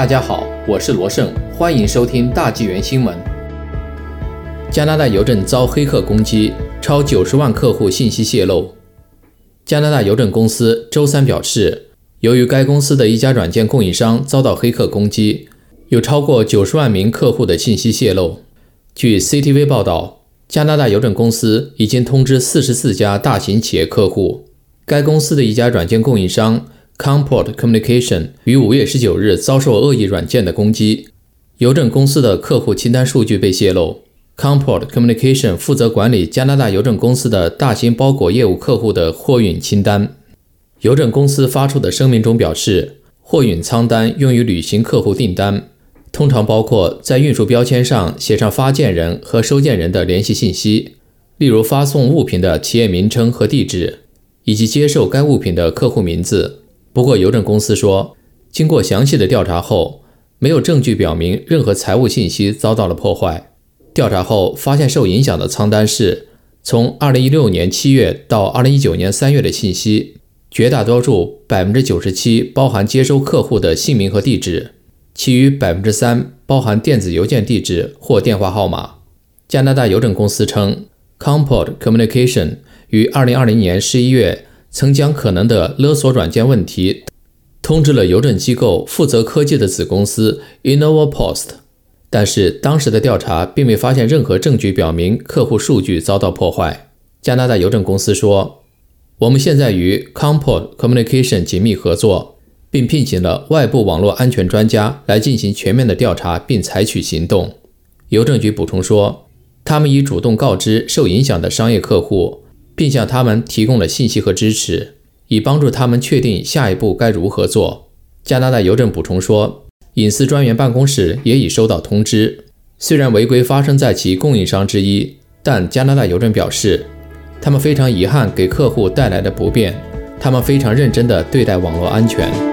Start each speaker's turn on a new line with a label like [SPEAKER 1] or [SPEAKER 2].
[SPEAKER 1] 大家好，我是罗胜，欢迎收听大纪元新闻。加拿大邮政遭黑客攻击，超九十万客户信息泄露。加拿大邮政公司周三表示，由于该公司的一家软件供应商遭到黑客攻击，有超过九十万名客户的信息泄露。据 CTV 报道，加拿大邮政公司已经通知四十四家大型企业客户，该公司的一家软件供应商。Comport Communication 于五月十九日遭受恶意软件的攻击，邮政公司的客户清单数据被泄露。Comport Communication 负责管理加拿大邮政公司的大型包裹业务客户的货运清单。邮政公司发出的声明中表示，货运仓单用于履行客户订单，通常包括在运输标签上写上发件人和收件人的联系信息，例如发送物品的企业名称和地址，以及接受该物品的客户名字。不过，邮政公司说，经过详细的调查后，没有证据表明任何财务信息遭到了破坏。调查后发现，受影响的仓单是从2016年7月到2019年3月的信息，绝大多数97%包含接收客户的姓名和地址，其余3%包含电子邮件地址或电话号码。加拿大邮政公司称，Comport Communication 于2020年11月。曾将可能的勒索软件问题通知了邮政机构负责科技的子公司 InnovaPost，但是当时的调查并未发现任何证据表明客户数据遭到破坏。加拿大邮政公司说：“我们现在与 Comport Communication 紧密合作，并聘请了外部网络安全专家来进行全面的调查并采取行动。”邮政局补充说：“他们已主动告知受影响的商业客户。”并向他们提供了信息和支持，以帮助他们确定下一步该如何做。加拿大邮政补充说，隐私专员办公室也已收到通知。虽然违规发生在其供应商之一，但加拿大邮政表示，他们非常遗憾给客户带来的不便，他们非常认真地对待网络安全。